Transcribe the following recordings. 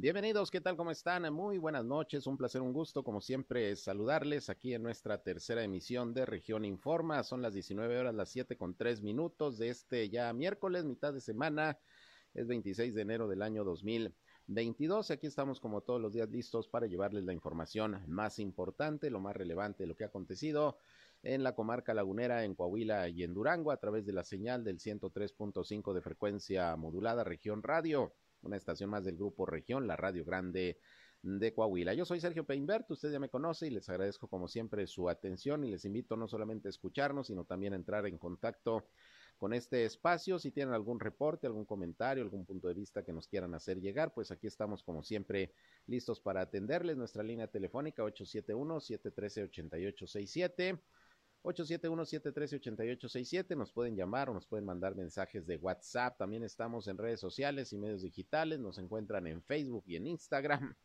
Bienvenidos, ¿qué tal? ¿Cómo están? Muy buenas noches, un placer, un gusto, como siempre, saludarles aquí en nuestra tercera emisión de Región Informa. Son las 19 horas, las 7 con 3 minutos de este ya miércoles, mitad de semana, es 26 de enero del año 2022. Aquí estamos como todos los días listos para llevarles la información más importante, lo más relevante lo que ha acontecido en la comarca lagunera, en Coahuila y en Durango a través de la señal del 103.5 de frecuencia modulada Región Radio una estación más del grupo Región, la Radio Grande de Coahuila. Yo soy Sergio Peinbert, usted ya me conoce y les agradezco como siempre su atención y les invito no solamente a escucharnos, sino también a entrar en contacto con este espacio. Si tienen algún reporte, algún comentario, algún punto de vista que nos quieran hacer llegar, pues aquí estamos como siempre listos para atenderles. Nuestra línea telefónica 871-713-8867 871-713-8867. Nos pueden llamar o nos pueden mandar mensajes de WhatsApp. También estamos en redes sociales y medios digitales. Nos encuentran en Facebook y en Instagram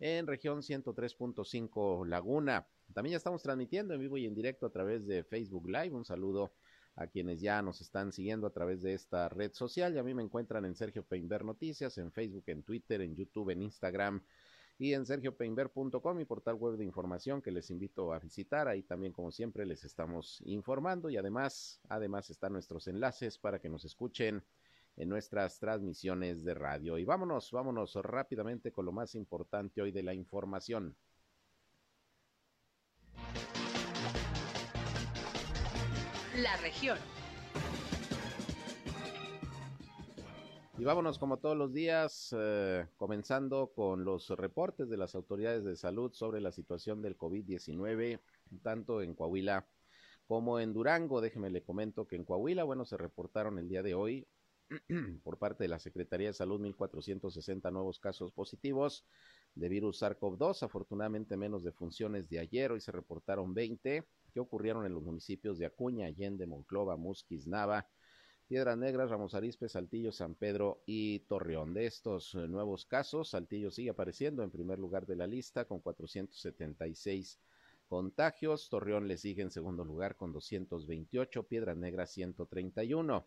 en región 103.5 Laguna. También ya estamos transmitiendo en vivo y en directo a través de Facebook Live. Un saludo a quienes ya nos están siguiendo a través de esta red social. Y a mí me encuentran en Sergio Peinber Noticias, en Facebook, en Twitter, en YouTube, en Instagram y en sergiopeinber.com, mi portal web de información que les invito a visitar. Ahí también, como siempre, les estamos informando y además, además están nuestros enlaces para que nos escuchen en nuestras transmisiones de radio. Y vámonos, vámonos rápidamente con lo más importante hoy de la información. La región. Y vámonos como todos los días, eh, comenzando con los reportes de las autoridades de salud sobre la situación del COVID-19, tanto en Coahuila como en Durango. Déjeme le comento que en Coahuila, bueno, se reportaron el día de hoy por parte de la Secretaría de Salud 1.460 nuevos casos positivos de virus SARS-CoV-2. Afortunadamente menos de funciones de ayer, hoy se reportaron 20 que ocurrieron en los municipios de Acuña, Allende, Monclova, Musquis, Nava, Piedras Negras, Ramos Arizpe, Saltillo, San Pedro y Torreón. De estos eh, nuevos casos, Saltillo sigue apareciendo en primer lugar de la lista con 476 contagios. Torreón le sigue en segundo lugar con 228, Piedras Negras 131.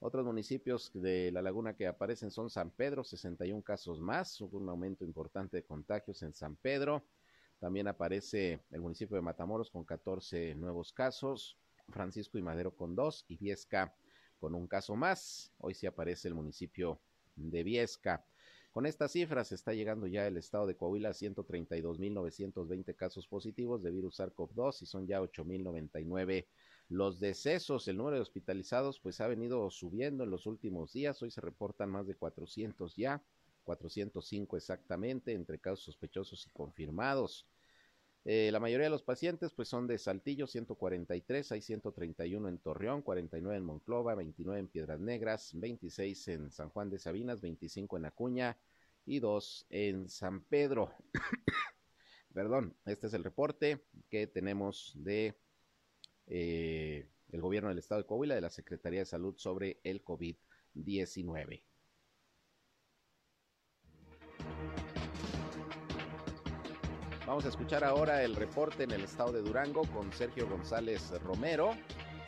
Otros municipios de la laguna que aparecen son San Pedro, 61 casos más. Hubo un aumento importante de contagios en San Pedro. También aparece el municipio de Matamoros con 14 nuevos casos. Francisco y Madero con dos y Viesca con un caso más. Hoy sí aparece el municipio de Viesca. Con estas cifras está llegando ya el estado de Coahuila a 132.920 casos positivos de virus SARS-CoV-2 y son ya 8.099 los decesos. El número de hospitalizados pues ha venido subiendo en los últimos días. Hoy se reportan más de 400 ya, 405 exactamente entre casos sospechosos y confirmados. Eh, la mayoría de los pacientes pues son de Saltillo, 143, hay 131 en Torreón, 49 en Monclova, 29 en Piedras Negras, 26 en San Juan de Sabinas, 25 en Acuña y 2 en San Pedro. Perdón, este es el reporte que tenemos de eh, el gobierno del estado de Coahuila, de la Secretaría de Salud sobre el COVID-19. Vamos a escuchar ahora el reporte en el estado de Durango con Sergio González Romero,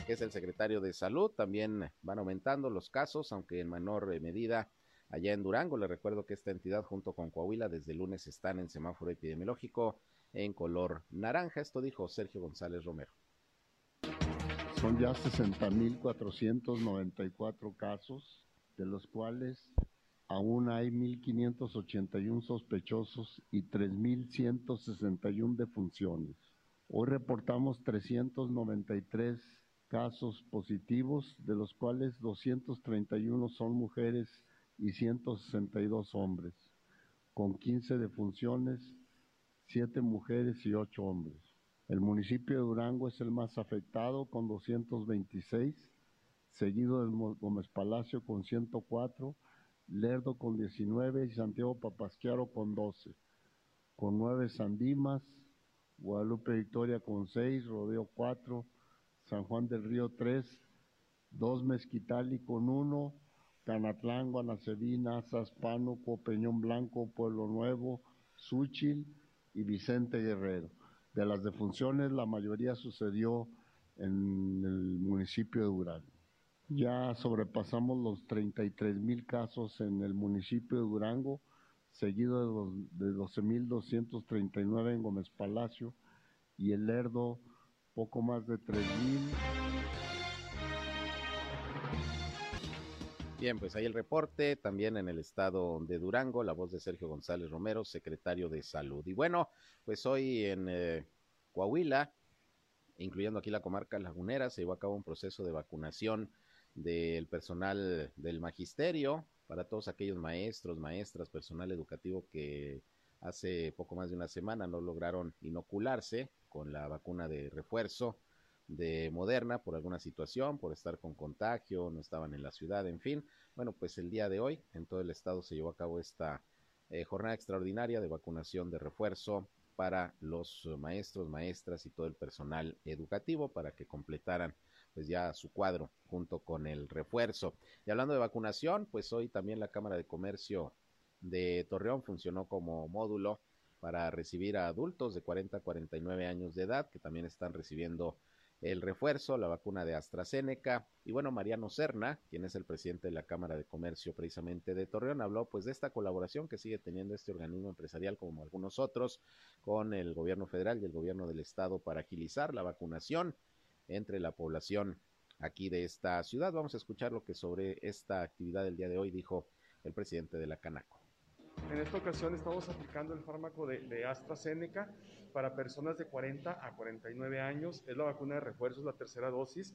que es el secretario de Salud. También van aumentando los casos, aunque en menor medida allá en Durango. Le recuerdo que esta entidad junto con Coahuila desde lunes están en semáforo epidemiológico en color naranja. Esto dijo Sergio González Romero. Son ya 60.494 casos, de los cuales aún hay 1.581 sospechosos y 3.161 defunciones. Hoy reportamos 393 casos positivos, de los cuales 231 son mujeres y 162 hombres, con 15 defunciones, 7 mujeres y 8 hombres. El municipio de Durango es el más afectado con 226, seguido de Gómez Palacio con 104 Lerdo con 19 y Santiago Papasquiaro con 12. Con 9 Sandimas, Guadalupe Victoria con 6, Rodeo 4, San Juan del Río 3, 2 Mezquitali con 1, Canatlán, Guanacedina, Zaspánuco, Peñón Blanco, Pueblo Nuevo, Súchil y Vicente Guerrero. De las defunciones, la mayoría sucedió en el municipio de Durango. Ya sobrepasamos los 33 mil casos en el municipio de Durango, seguido de, de 12.239 en Gómez Palacio y el Lerdo poco más de 3.000. Bien, pues ahí el reporte, también en el estado de Durango, la voz de Sergio González Romero, secretario de Salud. Y bueno, pues hoy en eh, Coahuila, incluyendo aquí la comarca lagunera, se llevó a cabo un proceso de vacunación del personal del magisterio para todos aquellos maestros, maestras, personal educativo que hace poco más de una semana no lograron inocularse con la vacuna de refuerzo de Moderna por alguna situación, por estar con contagio, no estaban en la ciudad, en fin. Bueno, pues el día de hoy en todo el estado se llevó a cabo esta eh, jornada extraordinaria de vacunación de refuerzo para los maestros, maestras y todo el personal educativo para que completaran pues ya su cuadro junto con el refuerzo. Y hablando de vacunación, pues hoy también la Cámara de Comercio de Torreón funcionó como módulo para recibir a adultos de 40 a 49 años de edad que también están recibiendo el refuerzo, la vacuna de AstraZeneca. Y bueno, Mariano Serna, quien es el presidente de la Cámara de Comercio precisamente de Torreón, habló pues de esta colaboración que sigue teniendo este organismo empresarial como algunos otros con el gobierno federal y el gobierno del estado para agilizar la vacunación entre la población aquí de esta ciudad. Vamos a escuchar lo que sobre esta actividad del día de hoy dijo el presidente de la Canaco. En esta ocasión estamos aplicando el fármaco de, AstraZeneca para personas de 40 a 49 años. Es la vacuna de refuerzo, es la tercera dosis.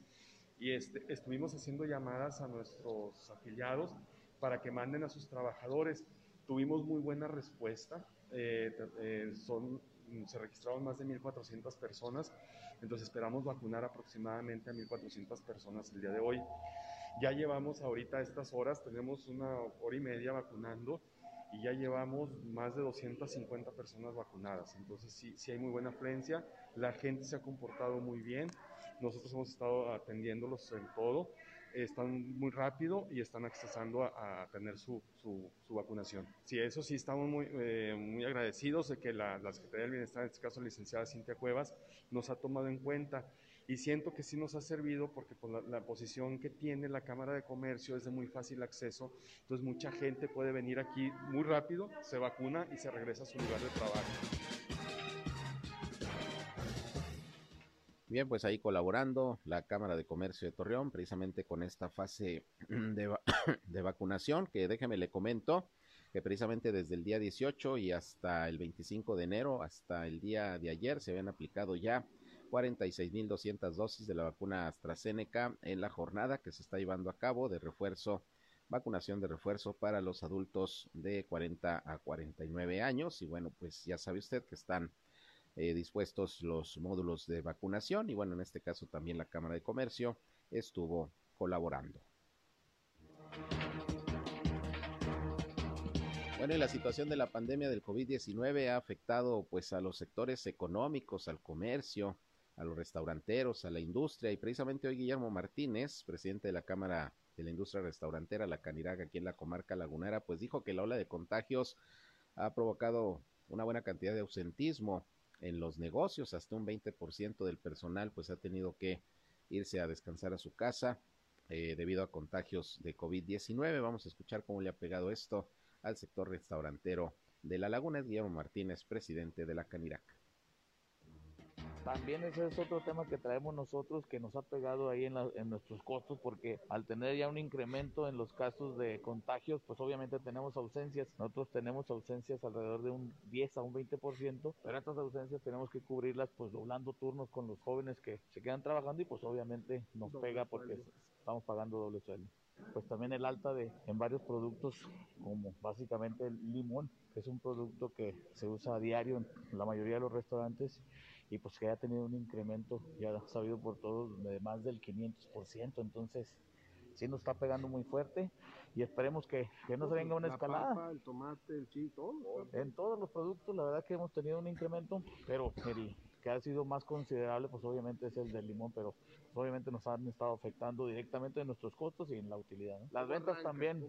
Y este, estuvimos haciendo llamadas a nuestros afiliados para que manden a sus trabajadores. Tuvimos muy buena respuesta. Eh, eh, son, se registraron más de 1.400 personas. Entonces esperamos vacunar aproximadamente a 1.400 personas el día de hoy. Ya llevamos ahorita estas horas, tenemos una hora y media vacunando y ya llevamos más de 250 personas vacunadas. Entonces sí, sí hay muy buena afluencia, la gente se ha comportado muy bien, nosotros hemos estado atendiéndolos en todo, están muy rápido y están accesando a, tener su, su, vacunación. Sí, eso sí, estamos muy, eh, muy agradecidos de que la, la Secretaría del Bienestar, en este caso la licenciada Cintia Cuevas, nos ha tomado en cuenta y siento que sí nos ha servido porque con pues, la, posición que tiene la Cámara de Comercio es de muy fácil acceso, entonces mucha gente puede venir aquí muy rápido, se vacuna y se regresa a su lugar de trabajo. Bien, pues ahí colaborando la Cámara de Comercio de Torreón, precisamente con esta fase de, de vacunación, que déjeme le comento que precisamente desde el día 18 y hasta el 25 de enero, hasta el día de ayer, se habían aplicado ya 46.200 dosis de la vacuna AstraZeneca en la jornada que se está llevando a cabo de refuerzo, vacunación de refuerzo para los adultos de 40 a 49 años. Y bueno, pues ya sabe usted que están eh, dispuestos los módulos de vacunación y bueno, en este caso también la Cámara de Comercio estuvo colaborando. Bueno, y la situación de la pandemia del COVID-19 ha afectado pues a los sectores económicos, al comercio, a los restauranteros, a la industria. Y precisamente hoy Guillermo Martínez, presidente de la Cámara de la Industria Restaurantera, la Caniraga, aquí en la comarca lagunera, pues dijo que la ola de contagios ha provocado una buena cantidad de ausentismo en los negocios, hasta un 20% del personal pues ha tenido que irse a descansar a su casa eh, debido a contagios de COVID-19. Vamos a escuchar cómo le ha pegado esto al sector restaurantero de La Laguna. Es Guillermo Martínez, presidente de la Caniraca. También ese es otro tema que traemos nosotros que nos ha pegado ahí en, nuestros costos porque al tener ya un incremento en los casos de contagios, pues obviamente tenemos ausencias. Nosotros tenemos ausencias alrededor de un 10 a un 20%, pero estas ausencias tenemos que cubrirlas pues doblando turnos con los jóvenes que se quedan trabajando y pues obviamente nos pega porque estamos pagando doble sueldo pues también el alta de en varios productos como básicamente el limón que es un producto que se usa a diario en la mayoría de los restaurantes y pues que haya tenido un incremento, ya sabido por todos, de más del 500%, entonces sí nos está pegando muy fuerte y esperemos que, que no se venga una escalada. el tomate, el chile, todo. En todos los productos, la verdad que hemos tenido un incremento, pero que ha sido más considerable, pues obviamente es el del limón, pero obviamente nos han estado afectando directamente en nuestros costos y en la utilidad. Las ventas también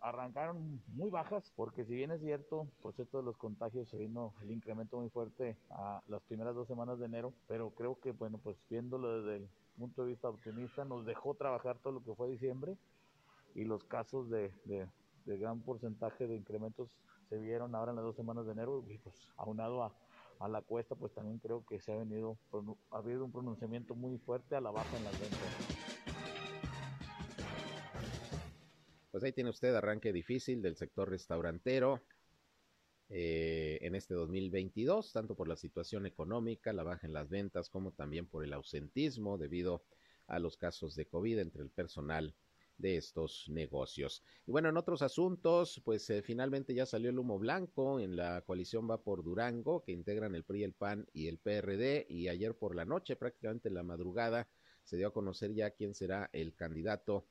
arrancaron muy bajas, porque si bien es cierto, por cierto de los contagios se vino el incremento muy fuerte a las primeras dos semanas de enero, pero creo que, bueno, pues viéndolo desde el punto de vista optimista, nos dejó trabajar todo lo que fue diciembre y los casos de, de de gran porcentaje de incrementos se vieron ahora en las dos semanas de enero y pues aunado a, a la cuesta pues también creo que se ha venido ha habido un pronunciamiento muy fuerte a la baja en las ventas. Pues ahí tiene usted arranque difícil del sector restaurantero eh, en este 2022, tanto por la situación económica, la baja en las ventas, como también por el ausentismo debido a los casos de COVID entre el personal de estos negocios. Y bueno, en otros asuntos, pues eh, finalmente ya salió el humo blanco en la coalición Va por Durango, que integran el PRI, el PAN y el PRD, y ayer por la noche, prácticamente en la madrugada, se dio a conocer ya quién será el candidato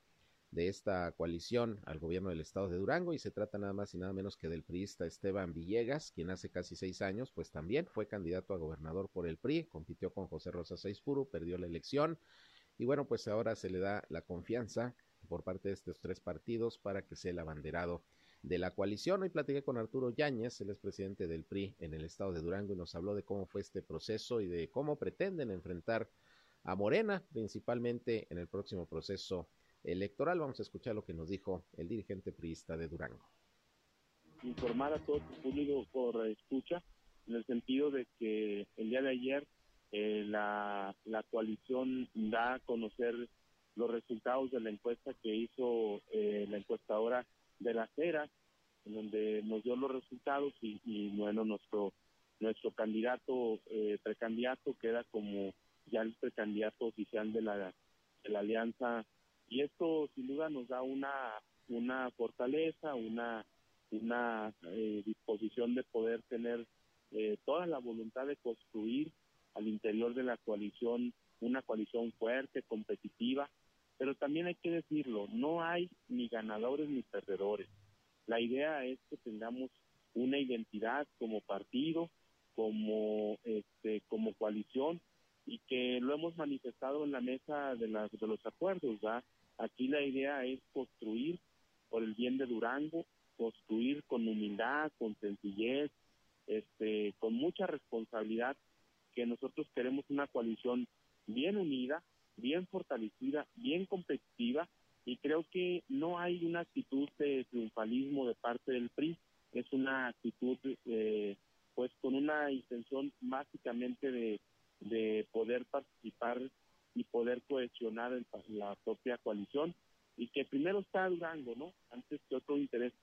de esta coalición al gobierno del estado de Durango y se trata nada más y nada menos que del priista Esteban Villegas, quien hace casi seis años pues también fue candidato a gobernador por el PRI, compitió con José Rosa Saizpuro, perdió la elección y bueno pues ahora se le da la confianza por parte de estos tres partidos para que sea el abanderado de la coalición. Hoy platiqué con Arturo Yáñez, el expresidente del PRI en el estado de Durango, y nos habló de cómo fue este proceso y de cómo pretenden enfrentar a Morena, principalmente en el próximo proceso electoral. Vamos a escuchar lo que nos dijo el dirigente priista de Durango. Informar a todo el público por escucha, en el sentido de que el día de ayer eh, la, la coalición da a conocer los resultados de la encuesta que hizo eh, la encuestadora de la CERA, en donde nos dio los resultados y, bueno, nuestro nuestro candidato, eh, precandidato, queda como ya el precandidato oficial de la, de la alianza. Y esto sin duda nos da una, una fortaleza, una, una eh, disposición de poder tener eh, toda la voluntad de construir al interior de la coalición una coalición fuerte, competitiva, pero también hay que decirlo, no hay ni ganadores ni perdedores. La idea es que tengamos una identidad como partido, como este, como coalición y que lo hemos manifestado en la mesa de, las, de los acuerdos. Aquí la idea es construir por el bien de Durango, construir con humildad, con sencillez, este, con mucha responsabilidad, que nosotros queremos una coalición bien unida, bien fortalecida, bien competitiva y creo que no hay una actitud de triunfalismo de parte del PRI, es una actitud eh, pues con una intención básicamente de, de poder participar y poder cohesionar la propia coalición y que primero está Durango, ¿no? Antes que otro interés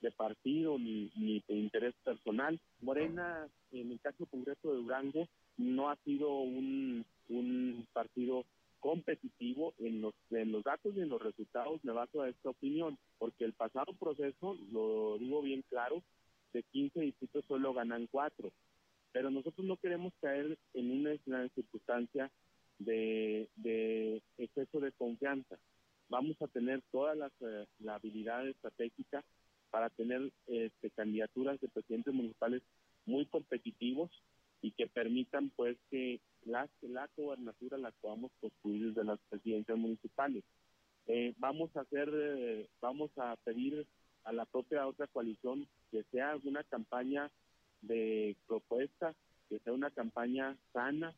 de partido ni, ni de interés personal. Morena, en el caso concreto de Durango, no ha sido un, un partido competitivo en los, en los datos y en los resultados me baso a esta opinión, porque el pasado proceso, lo digo bien claro, de 15 distritos solo ganan 4, pero nosotros no queremos caer en una, circunstancia de, de, exceso de confianza. Vamos a tener toda la, eh, la habilidad estratégica para tener este, candidaturas de presidentes municipales muy competitivos y que permitan pues que la, la gobernatura la podamos construir desde las presidencias municipales. Eh, vamos a hacer, eh, vamos a pedir a la propia otra coalición que sea una campaña de propuesta, que sea una campaña sana,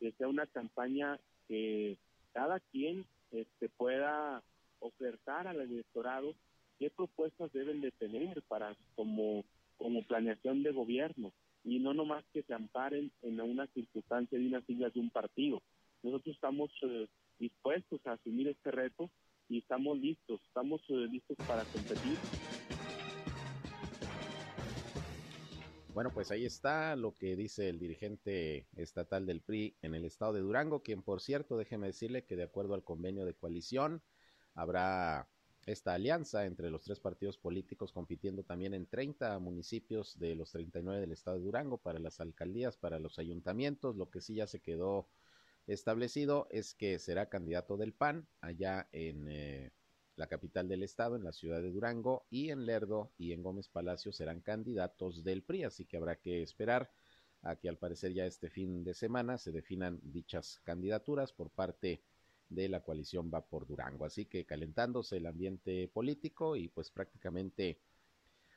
que sea una campaña que cada quien este, pueda ofertar al electorado qué propuestas deben de tener para como, como planeación de gobierno y no nomás que se amparen en una circunstancia de unas siglas de un partido. Nosotros estamos eh, dispuestos a asumir este reto y estamos listos, estamos eh, listos para competir. Bueno, pues ahí está lo que dice el dirigente estatal del PRI en el estado de Durango, quien por cierto, déjeme decirle que de acuerdo al convenio de coalición habrá esta alianza entre los tres partidos políticos compitiendo también en 30 municipios de los 39 del estado de Durango para las alcaldías, para los ayuntamientos. Lo que sí ya se quedó establecido es que será candidato del PAN allá en eh, la capital del estado, en la ciudad de Durango, y en Lerdo y en Gómez Palacio serán candidatos del PRI, así que habrá que esperar a que al parecer ya este fin de semana se definan dichas candidaturas por parte de de la coalición va por Durango. Así que calentándose el ambiente político y pues prácticamente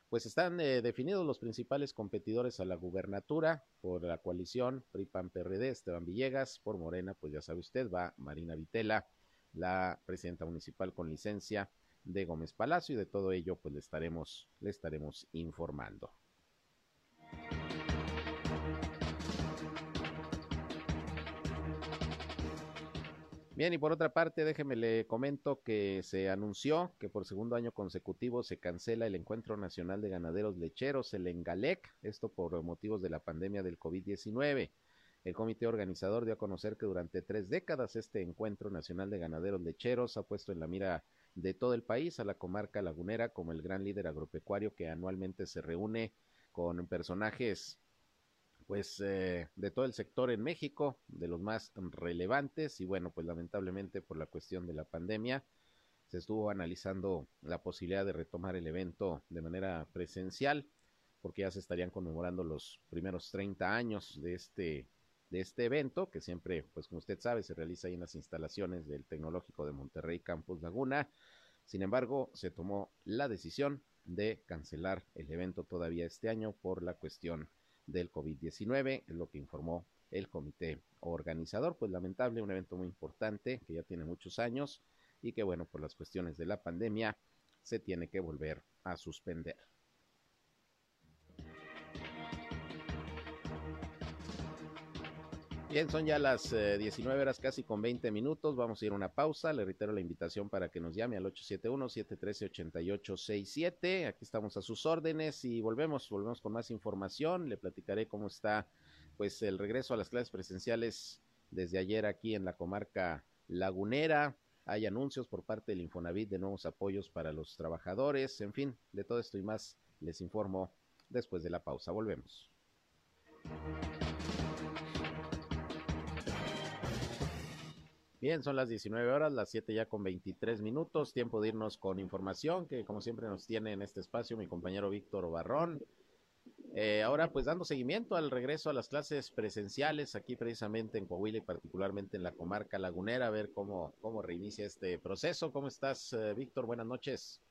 pues están eh, definidos los principales competidores a la gubernatura por la coalición PRI-PAN-PRD, Esteban Villegas, por Morena, pues ya sabe usted, va Marina Vitela, la presidenta municipal con licencia de Gómez Palacio y de todo ello pues le estaremos, le estaremos informando. Bien, y por otra parte, déjeme le comento que se anunció que por segundo año consecutivo se cancela el Encuentro Nacional de Ganaderos Lecheros, el ENGALEC, esto por motivos de la pandemia del COVID-19. El comité organizador dio a conocer que durante tres décadas este Encuentro Nacional de Ganaderos Lecheros ha puesto en la mira de todo el país a la comarca lagunera como el gran líder agropecuario que anualmente se reúne con personajes pues eh, de todo el sector en México, de los más relevantes y bueno, pues lamentablemente por la cuestión de la pandemia se estuvo analizando la posibilidad de retomar el evento de manera presencial porque ya se estarían conmemorando los primeros 30 años de este de este evento que siempre, pues como usted sabe, se realiza ahí en las instalaciones del Tecnológico de Monterrey Campus Laguna. Sin embargo, se tomó la decisión de cancelar el evento todavía este año por la cuestión del COVID-19, es lo que informó el comité organizador. Pues lamentable, un evento muy importante que ya tiene muchos años y que bueno, por las cuestiones de la pandemia se tiene que volver a suspender. Bien, son ya las 19 eh, horas casi con 20 minutos. Vamos a ir a una pausa. Le reitero la invitación para que nos llame al 871-713-8867. Aquí estamos a sus órdenes y volvemos, volvemos con más información. Le platicaré cómo está pues el regreso a las clases presenciales desde ayer aquí en la comarca lagunera. Hay anuncios por parte del Infonavit de nuevos apoyos para los trabajadores. En fin, de todo esto y más les informo después de la pausa. Volvemos. Bien, son las 19 horas, las 7 ya con 23 minutos, tiempo de irnos con información que como siempre nos tiene en este espacio mi compañero Víctor Barrón. Eh, ahora pues dando seguimiento al regreso a las clases presenciales aquí precisamente en Coahuila y particularmente en la comarca lagunera, a ver cómo, cómo reinicia este proceso. ¿Cómo estás, eh, Víctor? Buenas noches.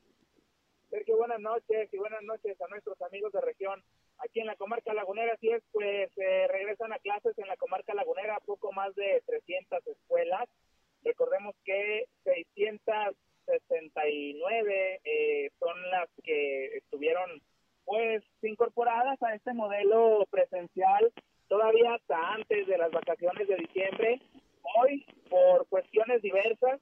Sergio, buenas noches y buenas noches a nuestros amigos de región. Aquí en la comarca lagunera, así es, pues eh, regresan a clases en la comarca lagunera poco más de 300 escuelas Recordemos que 669 eh, son las que estuvieron pues incorporadas a este modelo presencial todavía hasta antes de las vacaciones de diciembre. Hoy, por cuestiones diversas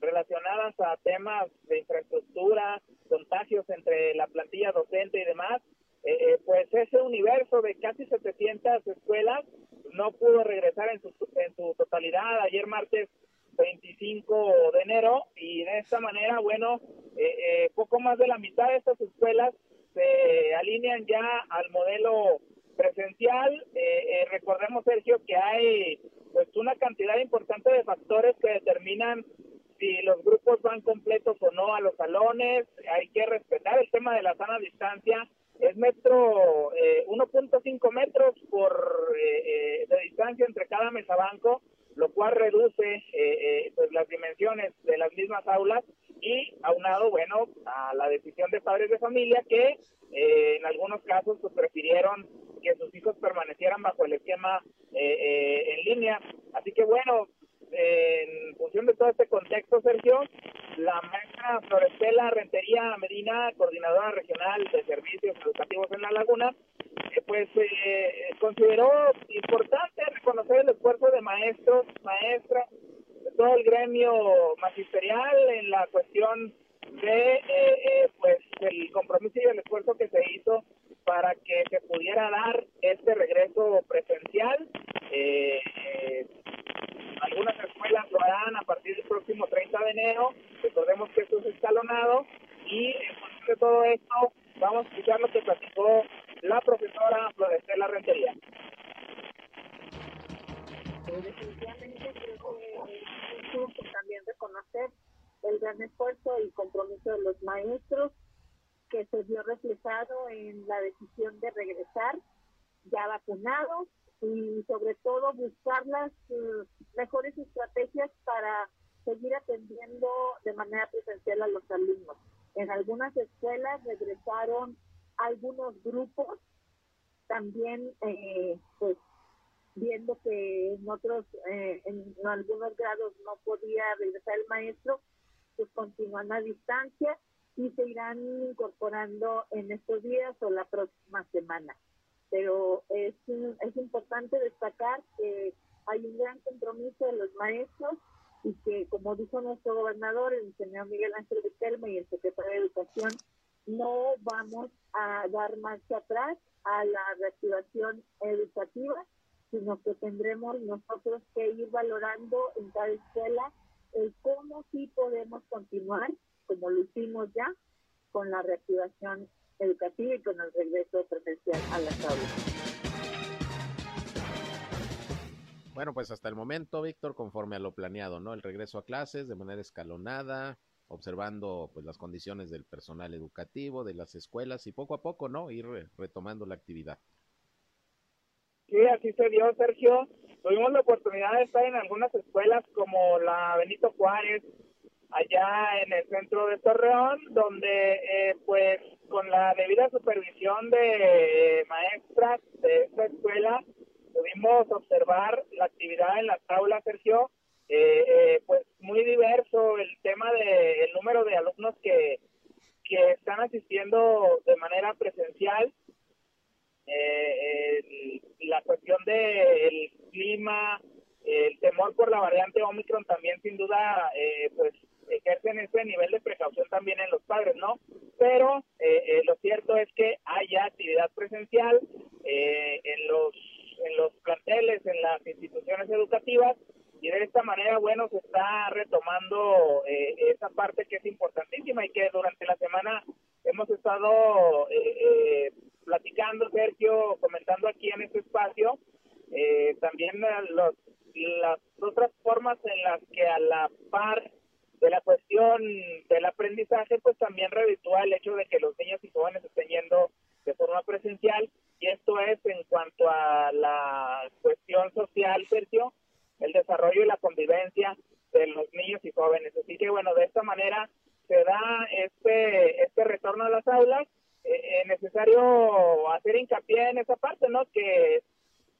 relacionadas a temas de infraestructura, contagios entre la plantilla docente y demás, eh, eh, pues ese universo de casi 700 escuelas no pudo regresar en su, en su totalidad. Ayer martes 25 de enero y de esta manera, bueno, eh, eh, poco más de la mitad de estas escuelas se alinean ya al modelo presencial. Eh, recordemos, Sergio, que hay pues una cantidad importante de factores que determinan si los grupos van completos o no a los salones. Hay que respetar el tema de la sana distancia. Es metro, 1.5 metros por de distancia entre cada mesa banco lo cual reduce eh, eh, pues las dimensiones de las mismas aulas y aunado, bueno, a la decisión de padres de familia que eh, en algunos casos pues prefirieron que sus hijos permanecieran bajo el esquema en línea. Así que bueno, en función de todo este contexto, Sergio, la maestra Florestela Rentería Medina, coordinadora regional de servicios educativos en La Laguna, pues eh, consideró importante reconocer el esfuerzo de maestros, maestras, de todo el gremio magisterial en la cuestión de eh, eh, pues el compromiso y el esfuerzo que se hizo para que se pudiera dar este regreso presencial. Algunas escuelas lo harán a partir del próximo 30 de enero. Recordemos que esto es escalonado y en de todo esto vamos a escuchar lo que platicó la profesora Florestela Rentería. Definitivamente creo que también reconocer el gran esfuerzo y compromiso de los maestros que se vio reflejado en la decisión de regresar ya vacunados y sobre todo buscar las eh, mejores estrategias para seguir atendiendo de manera presencial a los alumnos. En algunas escuelas regresaron algunos grupos también eh, pues viendo que en otros eh, en algunos grados no podía regresar el maestro pues continúan a distancia y se irán incorporando en estos días o la próxima semana. Pero es, es importante destacar que hay un gran compromiso de los maestros y que, como dijo nuestro gobernador, el señor Miguel Ángel Telma y el secretario de Educación, no vamos a dar marcha atrás a la reactivación educativa, sino que tendremos nosotros que ir valorando en cada escuela el cómo sí podemos continuar, como lo hicimos ya, con la reactivación educativa y con el regreso presencial a las aulas. Bueno, pues hasta el momento, Víctor, conforme a lo planeado, ¿no? El regreso a clases de manera escalonada, observando pues las condiciones del personal educativo, de las escuelas y poco a poco, ¿no? Ir retomando la actividad. Sí, así se dio, Sergio. Tuvimos la oportunidad de estar en algunas escuelas como la Benito Juárez, allá en el centro de Torreón, donde eh, pues con la debida supervisión de maestras de esta escuela pudimos observar la actividad en las aulas, Sergio, eh, eh, pues muy diverso el tema del número de alumnos que, que están asistiendo de manera presencial, eh, la cuestión del clima, el temor por la variante Omicron también sin duda pues ejercen ese nivel de precaución también en los padres, ¿no? Pero lo cierto es que hay actividad presencial en los en los planteles, en las instituciones educativas y de esta manera, bueno, se está retomando eh, esa parte que es importantísima y que durante la semana hemos estado eh, eh, platicando, Sergio, comentando aquí en este espacio, también los, las otras formas en las que a la par de la cuestión del aprendizaje, pues también reditúa el hecho de que los niños y jóvenes estén yendo de forma presencial y esto es en cuanto a la cuestión social, Sergio, el desarrollo y la convivencia de los niños y jóvenes. Así que bueno, de esta manera se da este, este retorno a las aulas. Eh, es necesario hacer hincapié en esa parte, ¿no? Que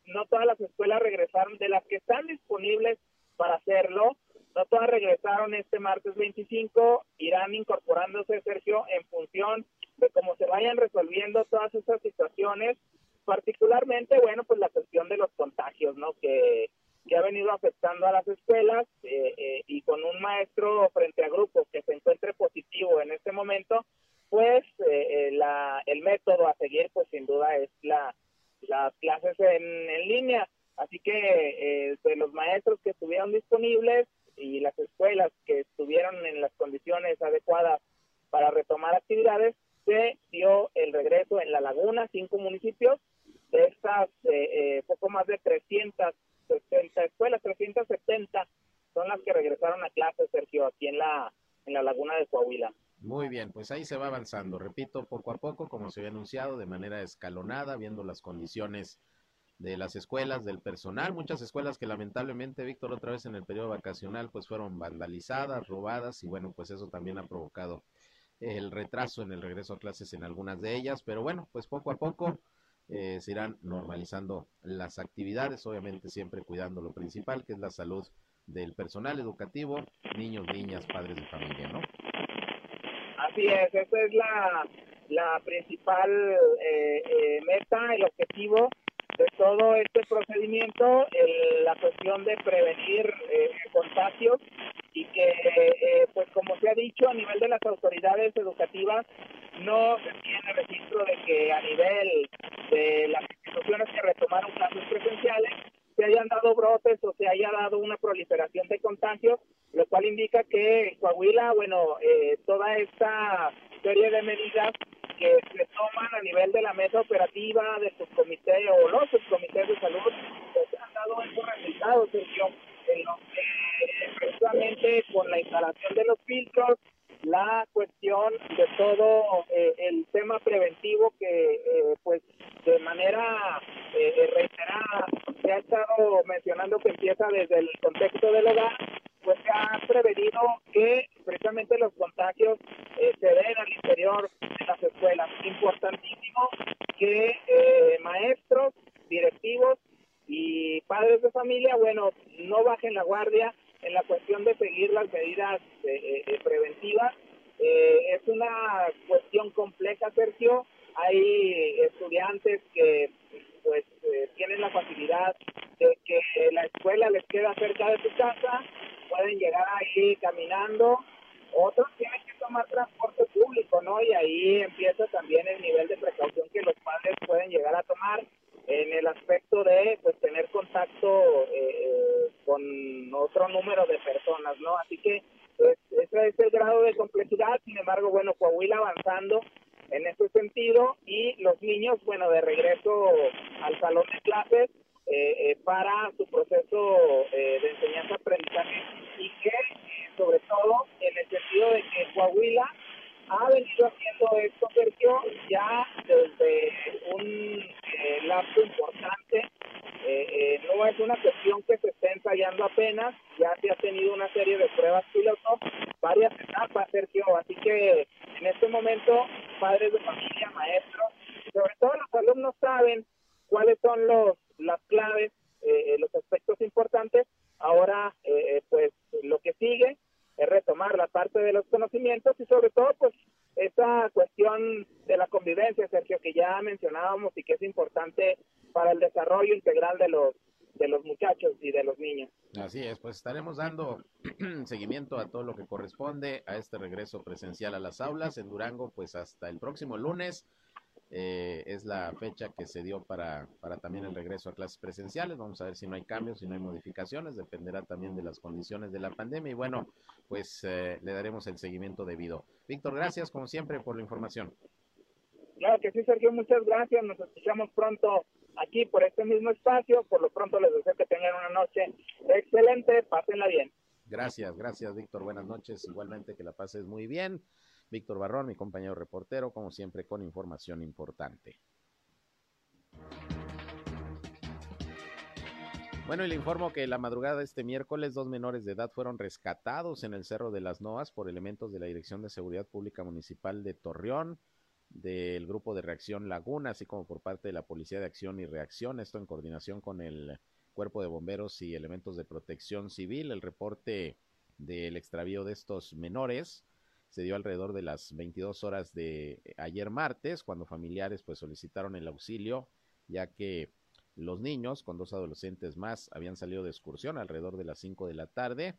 no todas las escuelas regresaron, de las que están disponibles para hacerlo, no todas regresaron este martes 25, irán incorporándose, Sergio, en función de cómo se vayan resolviendo todas esas situaciones, particularmente, bueno, pues la cuestión de los contagios, ¿no? Que, que ha venido afectando a las escuelas eh, eh, y con un maestro frente a grupos que se encuentre positivo en este momento, pues eh, la, el método a seguir, pues sin duda es la las clases en, en línea. Así que de los maestros que estuvieron disponibles y las escuelas que estuvieron en las condiciones adecuadas para retomar actividades, se dio el regreso en La Laguna, cinco municipios, de estas eh, eh, poco más de 360 escuelas, 370 son las que regresaron a clases, Sergio, aquí en la, en la Laguna de Coahuila. Muy bien, pues ahí se va avanzando, repito, poco a poco, como se había anunciado, de manera escalonada, viendo las condiciones de las escuelas, del personal, muchas escuelas que lamentablemente, Víctor, otra vez en el periodo vacacional, pues fueron vandalizadas, robadas, y bueno, pues eso también ha provocado el retraso en el regreso a clases en algunas de ellas, pero bueno, pues poco a poco eh, se irán normalizando las actividades, obviamente siempre cuidando lo principal, que es la salud del personal educativo, niños, niñas, padres de familia, ¿no? Así es, esa es la, la principal eh, eh, meta, el objetivo de todo este procedimiento, la cuestión de prevenir contagios y que, eh, pues como se ha dicho a nivel de las autoridades educativas, no se tiene registro de que a nivel de las instituciones que retomaron clases presenciales se hayan dado brotes o se haya dado una proliferación de contagios, lo cual indica que en Coahuila, bueno, eh, toda esta serie de medidas que se toman a nivel de la mesa operativa, de subcomité o los subcomités de salud, pues han dado estos resultados, Sergio en lo que precisamente con la instalación de los filtros, la cuestión de todo eh, el tema preventivo que eh, pues de manera eh, reiterada se ha estado mencionando que empieza desde el contexto del hogar, pues se ha prevenido que precisamente los contagios se den al interior de las escuelas. Importantísimo que maestros, directivos y padres de familia, bueno, no bajen la guardia en la cuestión de seguir las medidas eh, eh, preventivas. es una cuestión compleja, Sergio. Hay estudiantes que pues tienen la facilidad de que la escuela les queda cerca de su casa, pueden llegar ahí caminando, otros tienen que tomar transporte público, ¿no? Y ahí empieza también el nivel de precaución que los padres pueden llegar a tomar en el aspecto de pues tener contacto eh, eh, con otro número de personas, ¿no? Así que pues, ese es el grado de complejidad, sin embargo, bueno, Coahuila avanzando en ese sentido y los niños, bueno, de regreso al salón de clases eh, para su proceso de enseñanza-aprendizaje y que sobre todo en el sentido de que Coahuila ha venido haciendo esto, Sergio, ya desde un eh, lapso importante. Eh, eh, no es una cuestión que se esté ensayando apenas, ya se ha tenido una serie de pruebas piloto, varias etapas, Sergio, así que en este momento padres de familia, maestros, sobre todo los alumnos saben cuáles son los las claves, los aspectos importantes. Ahora, pues lo que sigue es retomar la parte de los conocimientos y sobre todo pues esa cuestión de la convivencia, Sergio, que ya mencionábamos y que es importante para el de los de los muchachos y de los niños. Así es, pues estaremos dando seguimiento a todo lo que corresponde a este regreso presencial a las aulas en Durango, pues hasta el próximo lunes eh, es la fecha que se dio para, para también el regreso a clases presenciales. Vamos a ver si no hay cambios, si no hay modificaciones, dependerá también de las condiciones de la pandemia y bueno, pues eh, le daremos el seguimiento debido. Víctor, gracias como siempre por la información. Claro que sí, Sergio, muchas gracias. Nos escuchamos pronto aquí por este mismo espacio. Por lo pronto les deseo que tengan una noche excelente, pásenla bien. Gracias, gracias, Víctor. Buenas noches. Igualmente que la pases muy bien. Víctor Barrón, mi compañero reportero, como siempre, con información importante. Bueno, y le informo que la madrugada de este miércoles dos menores de edad fueron rescatados en el Cerro de las Noas por elementos de la Dirección de Seguridad Pública Municipal de Torreón, del Grupo de Reacción Laguna, así como por parte de la Policía de Acción y Reacción, esto en coordinación con el Cuerpo de Bomberos y elementos de protección civil. El reporte del extravío de estos menores se dio alrededor de las 22 horas de ayer martes, cuando familiares pues solicitaron el auxilio, ya que los niños, con dos adolescentes más, habían salido de excursión alrededor de las 5 de la tarde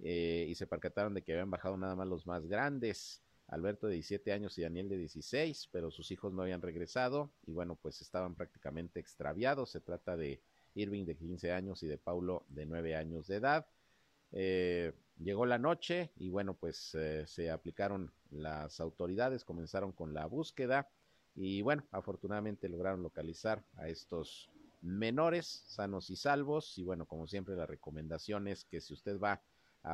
eh, y se percataron de que habían bajado nada más los más grandes, Alberto de 17 años y Daniel de 16, pero sus hijos no habían regresado y bueno, pues estaban prácticamente extraviados. Se trata de Irving de 15 años y de Paulo de 9 años de edad. Eh, llegó la noche y bueno, pues eh, se aplicaron las autoridades, comenzaron con la búsqueda y bueno, afortunadamente lograron localizar a estos menores sanos y salvos y bueno, como siempre la recomendación es que si usted va a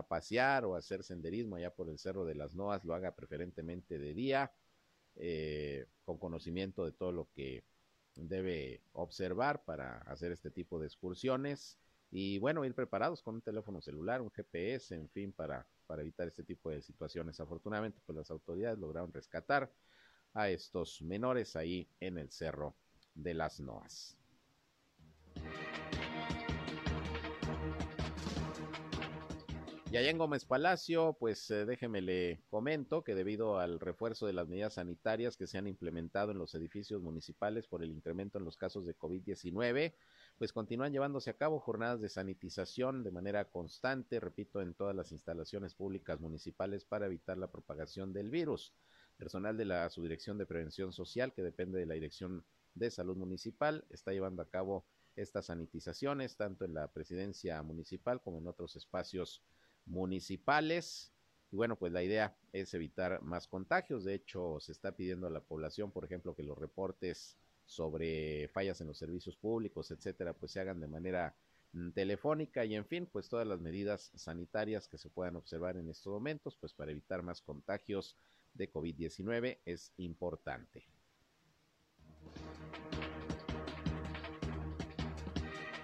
pasear o a hacer senderismo allá por el Cerro de las Noas, lo haga preferentemente de día, eh, con conocimiento de todo lo que debe observar para hacer este tipo de excursiones y bueno, ir preparados con un teléfono celular, un GPS, en fin, para, para evitar este tipo de situaciones. Afortunadamente, pues las autoridades lograron rescatar a estos menores ahí en el Cerro de las Noas. Y en Gómez Palacio, pues eh, déjeme le comento que debido al refuerzo de las medidas sanitarias que se han implementado en los edificios municipales por el incremento en los casos de COVID-19, pues continúan llevándose a cabo jornadas de sanitización de manera constante, repito, en todas las instalaciones públicas municipales para evitar la propagación del virus. Personal de la Subdirección de Prevención Social, que depende de la Dirección de Salud Municipal, está llevando a cabo estas sanitizaciones, tanto en la presidencia municipal como en otros espacios municipales. Y bueno, pues la idea es evitar más contagios. De hecho, se está pidiendo a la población, por ejemplo, que los reportes sobre fallas en los servicios públicos, etcétera, pues se hagan de manera mm, telefónica y en fin, pues todas las medidas sanitarias que se puedan observar en estos momentos, pues para evitar más contagios de COVID-19 es importante.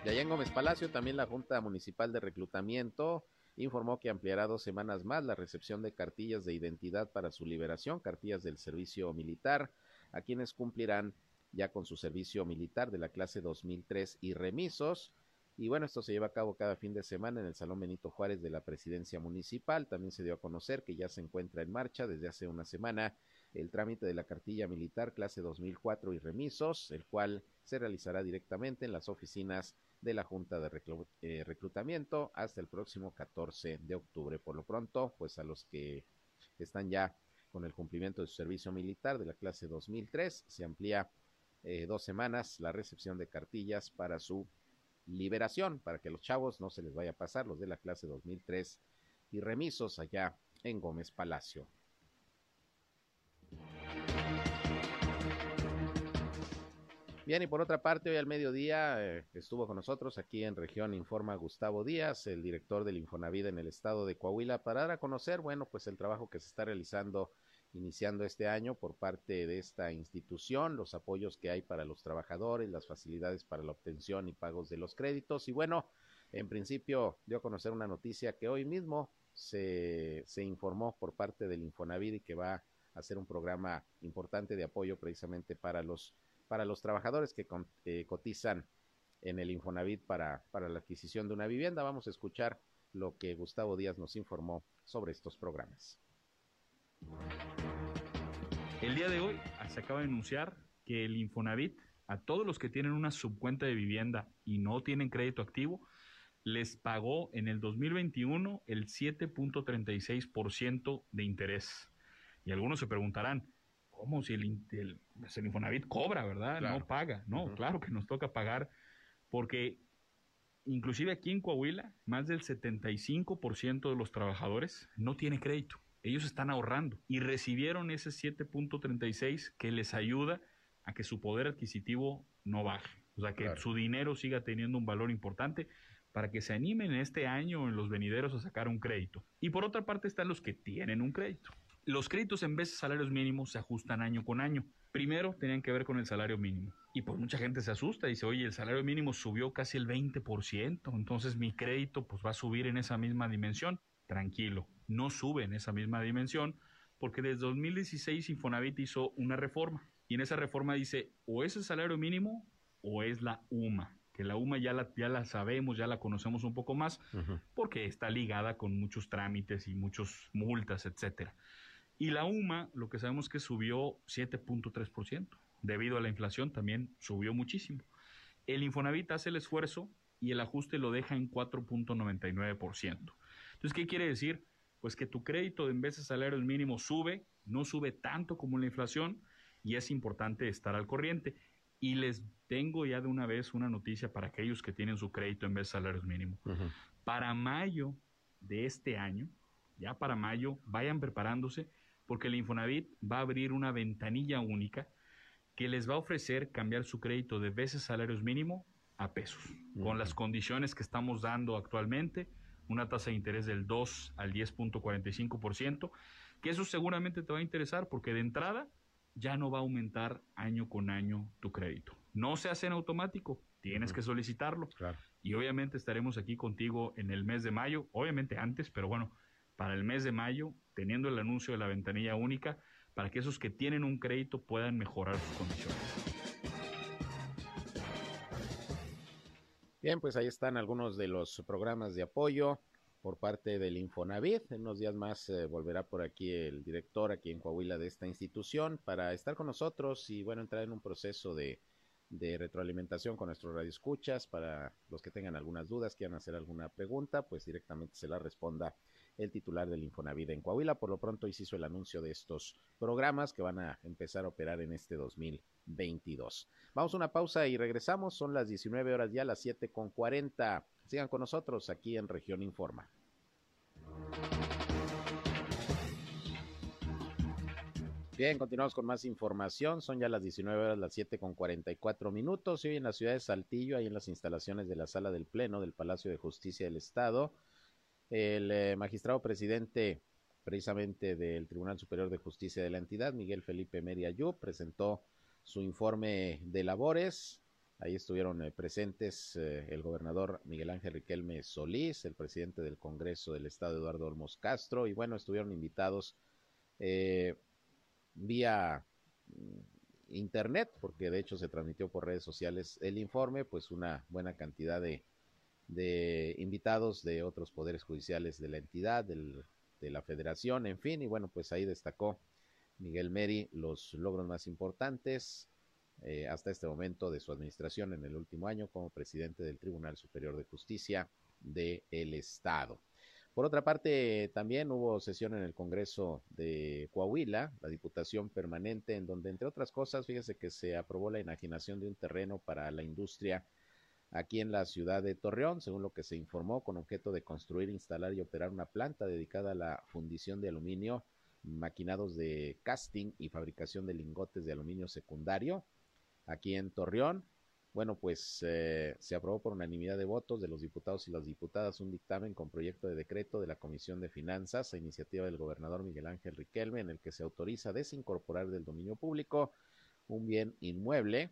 Y en Gómez Palacio también la Junta Municipal de Reclutamiento informó que ampliará dos semanas más la recepción de cartillas de identidad para su liberación, cartillas del servicio militar, a quienes cumplirán ya con su servicio militar de la clase 2003 y remisos. Y bueno, esto se lleva a cabo cada fin de semana en el Salón Benito Juárez de la Presidencia Municipal. También se dio a conocer que ya se encuentra en marcha desde hace una semana el trámite de la cartilla militar clase 2004 y remisos, el cual se realizará directamente en las oficinas de la Junta de eh, Reclutamiento hasta el próximo 14 de octubre. Por lo pronto, pues a los que están ya con el cumplimiento de su servicio militar de la clase 2003, se amplía eh, dos semanas la recepción de cartillas para su liberación, para que los chavos no se les vaya a pasar, los de la clase 2003 y remisos allá en Gómez Palacio. Bien, y por otra parte, hoy al mediodía eh, estuvo con nosotros aquí en Región Informa Gustavo Díaz, el director del Infonavida en el estado de Coahuila, para dar a conocer, bueno, pues el trabajo que se está realizando iniciando este año por parte de esta institución, los apoyos que hay para los trabajadores, las facilidades para la obtención y pagos de los créditos. Y bueno, en principio dio a conocer una noticia que hoy mismo se, se informó por parte del Infonavida y que va a hacer un programa importante de apoyo precisamente para los para los trabajadores que eh, cotizan en el Infonavit para, para la adquisición de una vivienda. Vamos a escuchar lo que Gustavo Díaz nos informó sobre estos programas. El día de hoy se acaba de anunciar que el Infonavit, a todos los que tienen una subcuenta de vivienda y no tienen crédito activo, les pagó en el 2021 el 7.36% de interés. Y algunos se preguntarán, ¿cómo? Si el, pues, el, Infonavit cobra, ¿verdad? No paga. No, claro que nos toca pagar porque inclusive aquí en Coahuila, más del 75% de los trabajadores no tiene crédito. Ellos están ahorrando y recibieron ese 7.36 que les ayuda a que su poder adquisitivo no baje. O sea, que su dinero siga teniendo un valor importante para que se animen este año en los venideros a sacar un crédito. Y por otra parte están los que tienen un crédito. Los créditos en vez de salarios mínimos se ajustan año con año. Primero tenían que ver con el salario mínimo. Y pues mucha gente se asusta y dice, oye, el salario mínimo subió casi el 20%, entonces mi crédito pues va a subir en esa misma dimensión. Tranquilo, no sube en esa misma dimensión porque desde 2016 Infonavit hizo una reforma. Y en esa reforma dice, o es el salario mínimo o es la UMA que la UMA ya la, ya la sabemos, ya la conocemos un poco más, porque está ligada con muchos trámites y muchas multas, etcétera. Y la UMA, lo que sabemos que subió 7.3%. Debido a la inflación también subió muchísimo. El Infonavit hace el esfuerzo y el ajuste lo deja en 4.99%. Entonces, ¿qué quiere decir? Pues que tu crédito en vez de salarios mínimos sube, no sube tanto como la inflación y es importante estar al corriente. Y les tengo ya de una vez una noticia para aquellos que tienen su crédito en vez de salarios mínimos. Para mayo de este año, ya para mayo, vayan preparándose porque el Infonavit va a abrir una ventanilla única que les va a ofrecer cambiar su crédito de veces salarios mínimo a pesos, con las condiciones que estamos dando actualmente, una tasa de interés del 2 al 10.45%, que eso seguramente te va a interesar porque de entrada ya no va a aumentar año con año tu crédito. No se hace en automático, tienes que solicitarlo. Y obviamente estaremos aquí contigo en el mes de mayo, obviamente antes, pero bueno, para el mes de mayo, teniendo el anuncio de la ventanilla única, para que esos que tienen un crédito puedan mejorar sus condiciones. Bien, pues ahí están algunos de los programas de apoyo por parte del Infonavit. En unos días más eh, volverá por aquí el director aquí en Coahuila de esta institución para estar con nosotros y bueno, entrar en un proceso de, de retroalimentación con nuestros radioescuchas para los que tengan algunas dudas, quieran hacer alguna pregunta, pues directamente se la responda el titular del Infonavida en Coahuila. Por lo pronto hizo el anuncio de estos programas que van a empezar a operar en este 2022. Vamos a una pausa y regresamos. Son las 19 horas ya, las 7 con 40. Sigan con nosotros aquí en Región Informa. Bien, continuamos con más información. Son ya las 19 horas, las 7 con 44 minutos. Y hoy en la ciudad de Saltillo, ahí en las instalaciones de la Sala del Pleno del Palacio de Justicia del Estado, el eh, magistrado presidente precisamente del Tribunal Superior de Justicia de la entidad, Miguel Felipe Meriayú, presentó su informe de labores. Ahí estuvieron eh, presentes eh, el gobernador Miguel Ángel Riquelme Solís, el presidente del Congreso del Estado Eduardo Olmos Castro, y bueno, estuvieron invitados vía mm, internet, porque de hecho se transmitió por redes sociales el informe, pues una buena cantidad de de invitados de otros poderes judiciales de la entidad, del, de la federación, en fin, y bueno, pues ahí destacó Miguel Meri los logros más importantes eh, hasta este momento de su administración en el último año como presidente del Tribunal Superior de Justicia del Estado. Por otra parte, también hubo sesión en el Congreso de Coahuila, la Diputación Permanente, en donde, entre otras cosas, fíjese que se aprobó la enajenación de un terreno para la industria aquí en la ciudad de Torreón, según lo que se informó, con objeto de construir, instalar y operar una planta dedicada a la fundición de aluminio, maquinados de casting y fabricación de lingotes de aluminio secundario aquí en Torreón. Bueno, pues eh, se aprobó por unanimidad de votos de los diputados y las diputadas un dictamen con proyecto de decreto de la Comisión de Finanzas a iniciativa del gobernador Miguel Ángel Riquelme en el que se autoriza desincorporar del dominio público un bien inmueble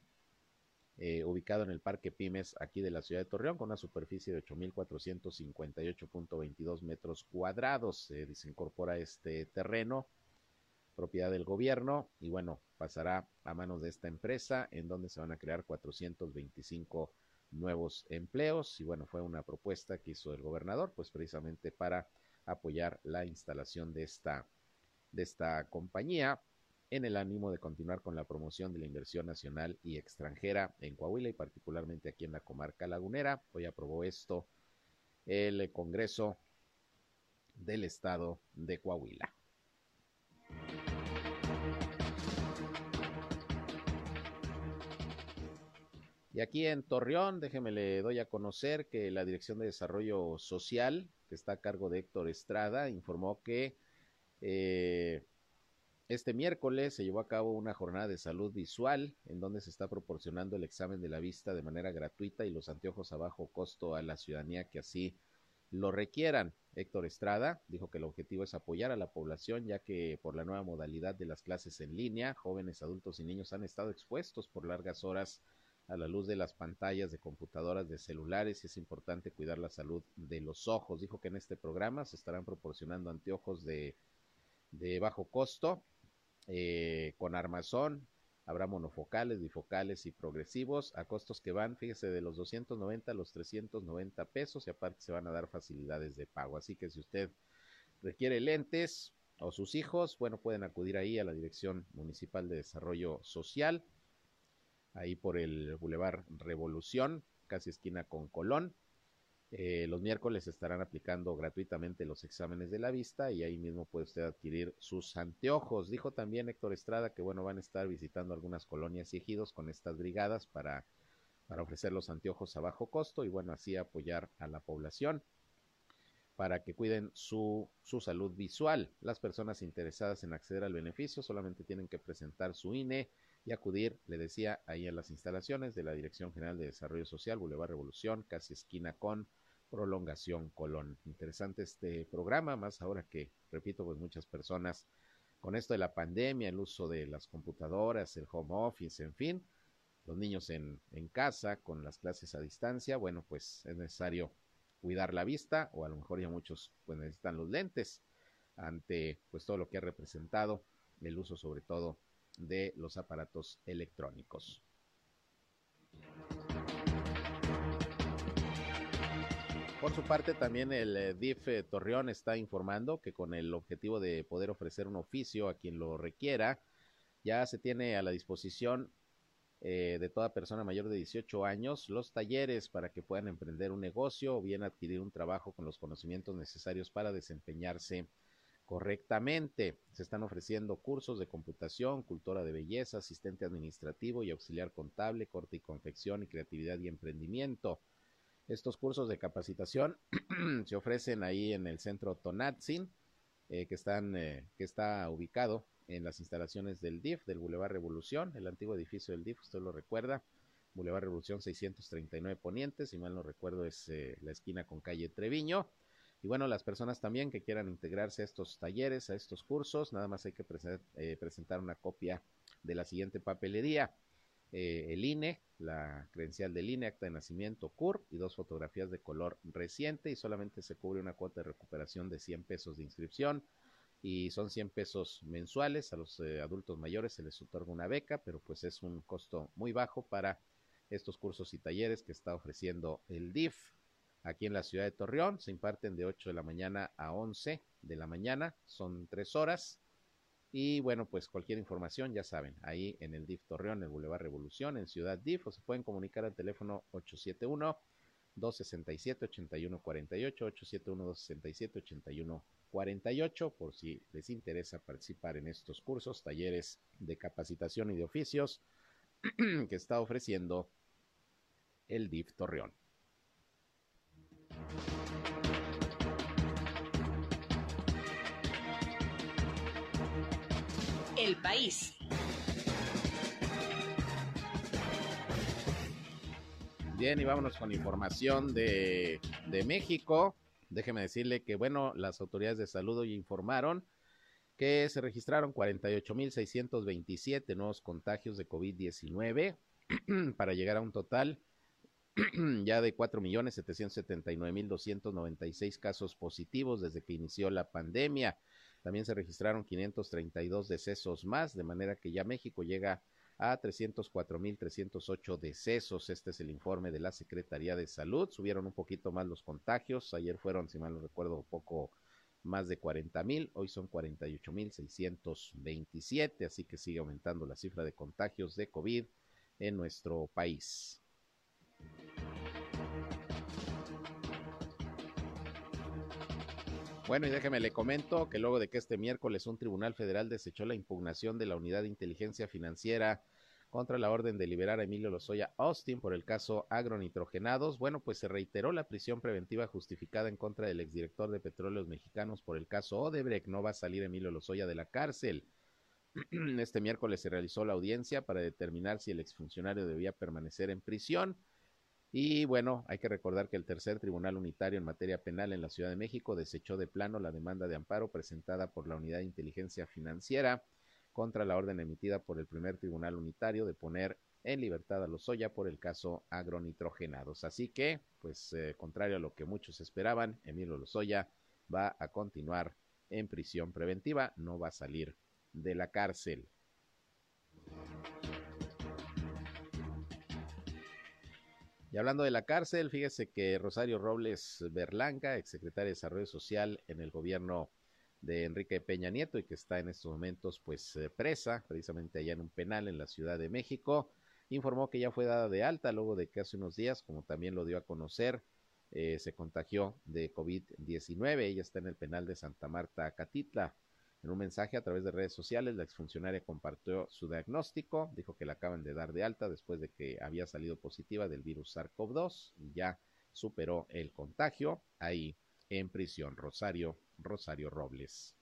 eh, ubicado en el Parque Pymes aquí de la ciudad de Torreón con una superficie de 8.458.22 metros cuadrados. Se desincorpora este terreno propiedad del gobierno y bueno, pasará a manos de esta empresa en donde se van a crear 425 nuevos empleos y bueno, fue una propuesta que hizo el gobernador pues precisamente para apoyar la instalación de esta de esta compañía en el ánimo de continuar con la promoción de la inversión nacional y extranjera en Coahuila y particularmente aquí en la comarca lagunera. Hoy aprobó esto el Congreso del Estado de Coahuila. Y aquí en Torreón, déjeme le doy a conocer que la Dirección de Desarrollo Social, que está a cargo de Héctor Estrada, informó que eh, este miércoles se llevó a cabo una jornada de salud visual en donde se está proporcionando el examen de la vista de manera gratuita y los anteojos a bajo costo a la ciudadanía que así lo requieran. Héctor Estrada dijo que el objetivo es apoyar a la población ya que por la nueva modalidad de las clases en línea, jóvenes, adultos y niños han estado expuestos por largas horas a la luz de las pantallas de computadoras, de celulares, y es importante cuidar la salud de los ojos. Dijo que en este programa se estarán proporcionando anteojos de, de bajo costo, eh, con armazón, habrá monofocales, bifocales y progresivos a costos que van, fíjese, de los 290 a los 390 pesos y aparte se van a dar facilidades de pago. Así que si usted requiere lentes o sus hijos, bueno, pueden acudir ahí a la Dirección Municipal de Desarrollo Social ahí por el Boulevard Revolución, casi esquina con Colón. Eh, los miércoles estarán aplicando gratuitamente los exámenes de la vista y ahí mismo puede usted adquirir sus anteojos. Dijo también Héctor Estrada que bueno, van a estar visitando algunas colonias y ejidos con estas brigadas para, para ofrecer los anteojos a bajo costo y bueno, así apoyar a la población para que cuiden su, su salud visual. Las personas interesadas en acceder al beneficio solamente tienen que presentar su INE, y acudir, le decía, ahí a las instalaciones de la Dirección General de Desarrollo Social, Boulevard Revolución, casi esquina con Prolongación Colón. Interesante este programa, más ahora que, repito, pues muchas personas con esto de la pandemia, el uso de las computadoras, el home office, en fin, los niños en, en casa con las clases a distancia, bueno, pues es necesario cuidar la vista o a lo mejor ya muchos pues necesitan los lentes ante pues todo lo que ha representado el uso sobre todo de los aparatos electrónicos. Por su parte, también el eh, DIF eh, Torreón está informando que con el objetivo de poder ofrecer un oficio a quien lo requiera, ya se tiene a la disposición eh, de toda persona mayor de 18 años los talleres para que puedan emprender un negocio o bien adquirir un trabajo con los conocimientos necesarios para desempeñarse correctamente. Se están ofreciendo cursos de computación, cultura de belleza, asistente administrativo y auxiliar contable, corte y confección y creatividad y emprendimiento. Estos cursos de capacitación se ofrecen ahí en el centro Tonatzin, eh, que, están, eh, está ubicado en las instalaciones del DIF, del Boulevard Revolución, el antiguo edificio del DIF, usted lo recuerda, Boulevard Revolución 639 Poniente, si mal no recuerdo es eh, la esquina con calle Treviño. Y bueno, las personas también que quieran integrarse a estos talleres, a estos cursos, nada más hay que presentar una copia de la siguiente papelería. Eh, el INE, la credencial del INE, acta de nacimiento CUR y dos fotografías de color reciente y solamente se cubre una cuota de recuperación de 100 pesos de inscripción y son 100 pesos mensuales. A los eh, adultos mayores se les otorga una beca, pero pues es un costo muy bajo para estos cursos y talleres que está ofreciendo el DIF aquí en la ciudad de Torreón. Se imparten de 8 de la mañana a 11 de la mañana, son tres horas. Y bueno, pues cualquier información, ya saben, ahí en el DIF Torreón, en el Boulevard Revolución, en Ciudad DIF, o se pueden comunicar al teléfono 871 267 8148 871 267 8148 por si les interesa participar en estos cursos, talleres de capacitación y de oficios que está ofreciendo el DIF Torreón. El país. Bien, y vámonos con información de, de México. Déjeme decirle que, bueno, las autoridades de salud hoy informaron que se registraron 48.627 nuevos contagios de COVID-19 para llegar a un total ya de 4.779.296 casos positivos desde que inició la pandemia. También se registraron 532 decesos más, de manera que ya México llega a 304.308 decesos. Este es el informe de la Secretaría de Salud. Subieron un poquito más los contagios. Ayer fueron, si mal no recuerdo, poco más de 40.000. Hoy son 48.627. Así que sigue aumentando la cifra de contagios de COVID en nuestro país. Bueno, y déjeme le comento que luego de que este miércoles un tribunal federal desechó la impugnación de la Unidad de Inteligencia Financiera contra la orden de liberar a Emilio Lozoya Austin por el caso agronitrogenados, bueno, pues se reiteró la prisión preventiva justificada en contra del exdirector de Petróleos Mexicanos por el caso Odebrecht. No va a salir Emilio Lozoya de la cárcel. Este miércoles se realizó la audiencia para determinar si el exfuncionario debía permanecer en prisión. Y bueno, hay que recordar que el tercer tribunal unitario en materia penal en la Ciudad de México desechó de plano la demanda de amparo presentada por la Unidad de Inteligencia Financiera contra la orden emitida por el primer tribunal unitario de poner en libertad a Lozoya por el caso agronitrogenados. Así que, pues, eh, contrario a lo que muchos esperaban, Emilio Lozoya va a continuar en prisión preventiva, no va a salir de la cárcel. Y hablando de la cárcel, fíjese que Rosario Robles Berlanga, exsecretaria de Desarrollo Social en el gobierno de Enrique Peña Nieto y que está en estos momentos pues eh, presa precisamente allá en un penal en la Ciudad de México, informó que ya fue dada de alta luego de que hace unos días, como también lo dio a conocer, eh, se contagió de COVID-19. Ella está en el penal de Santa Marta, Catitla. En un mensaje a través de redes sociales, la exfuncionaria compartió su diagnóstico, dijo que la acaban de dar de alta después de que había salido positiva del virus SARS-CoV-2 y ya superó el contagio ahí en prisión. Rosario, Rosario Robles.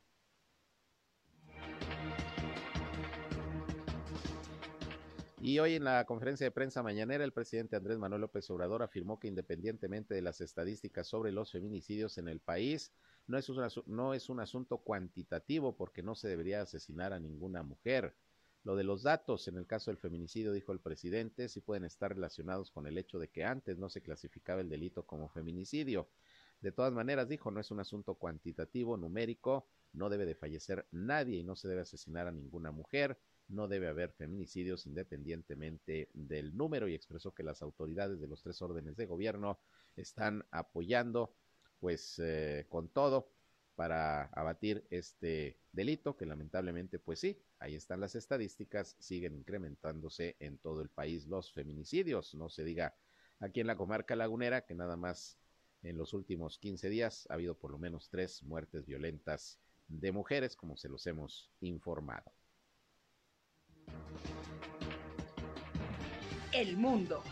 Y hoy en la conferencia de prensa mañanera, el presidente Andrés Manuel López Obrador afirmó que independientemente de las estadísticas sobre los feminicidios en el país, no es, un, no es un asunto cuantitativo porque no se debería asesinar a ninguna mujer. Lo de los datos en el caso del feminicidio, dijo el presidente, sí pueden estar relacionados con el hecho de que antes no se clasificaba el delito como feminicidio. De todas maneras, dijo, no es un asunto cuantitativo, numérico, no debe de fallecer nadie y no se debe asesinar a ninguna mujer no debe haber feminicidios independientemente del número y expresó que las autoridades de los tres órdenes de gobierno están apoyando pues eh, con todo para abatir este delito que lamentablemente pues sí, ahí están las estadísticas, siguen incrementándose en todo el país los feminicidios, no se diga aquí en la comarca lagunera que nada más en los últimos 15 días ha habido por lo menos tres muertes violentas de mujeres como se los hemos informado. El mundo.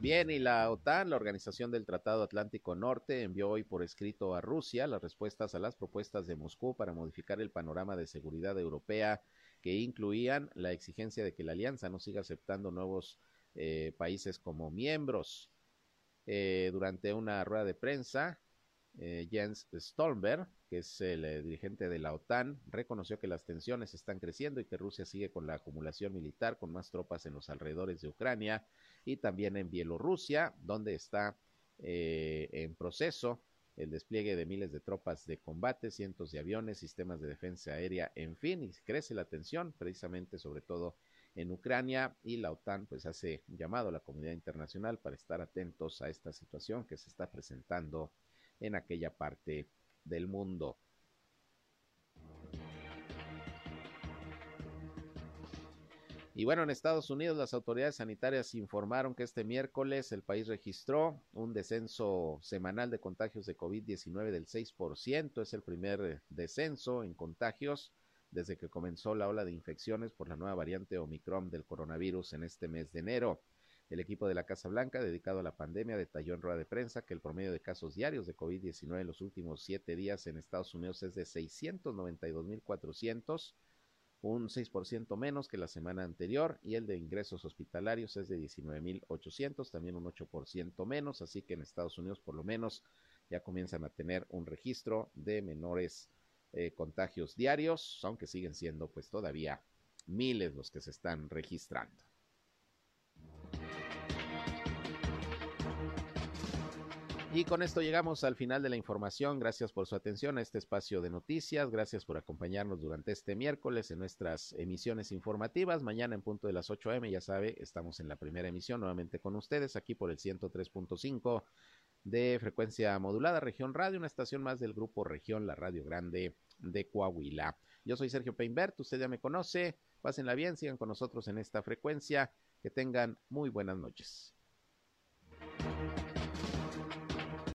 Bien, y la OTAN, la Organización del Tratado Atlántico Norte, envió hoy por escrito a Rusia las respuestas a las propuestas de Moscú para modificar el panorama de seguridad europea que incluían la exigencia de que la alianza no siga aceptando nuevos eh, países como miembros. Eh, durante una rueda de prensa, eh, Jens Stoltenberg, que es el eh, dirigente de la OTAN, reconoció que las tensiones están creciendo y que Rusia sigue con la acumulación militar con más tropas en los alrededores de Ucrania y también en Bielorrusia, donde está eh, en proceso el despliegue de miles de tropas de combate, cientos de aviones, sistemas de defensa aérea, en fin, y crece la tensión precisamente sobre todo en Ucrania y la OTAN pues hace llamado a la comunidad internacional para estar atentos a esta situación que se está presentando en aquella parte del mundo. Y bueno, en Estados Unidos las autoridades sanitarias informaron que este miércoles el país registró un descenso semanal de contagios de COVID-19 del 6%. Es el primer descenso en contagios desde que comenzó la ola de infecciones por la nueva variante Omicron del coronavirus en este mes de enero. El equipo de la Casa Blanca, dedicado a la pandemia, detalló en rueda de prensa que el promedio de casos diarios de COVID-19 en los últimos siete días en Estados Unidos es de 692.400 un 6% menos que la semana anterior y el de ingresos hospitalarios es de 19.800, también un 8% menos, así que en Estados Unidos por lo menos ya comienzan a tener un registro de menores eh, contagios diarios, aunque siguen siendo pues todavía miles los que se están registrando. Y con esto llegamos al final de la información. Gracias por su atención a este espacio de noticias. Gracias por acompañarnos durante este miércoles en nuestras emisiones informativas. Mañana en punto de las 8 am, ya sabe, estamos en la primera emisión nuevamente con ustedes aquí por el 103.5 de frecuencia modulada Región Radio, una estación más del grupo Región, la Radio Grande de Coahuila. Yo soy Sergio Peinbert, usted ya me conoce. Pásenla bien, sigan con nosotros en esta frecuencia. Que tengan muy buenas noches.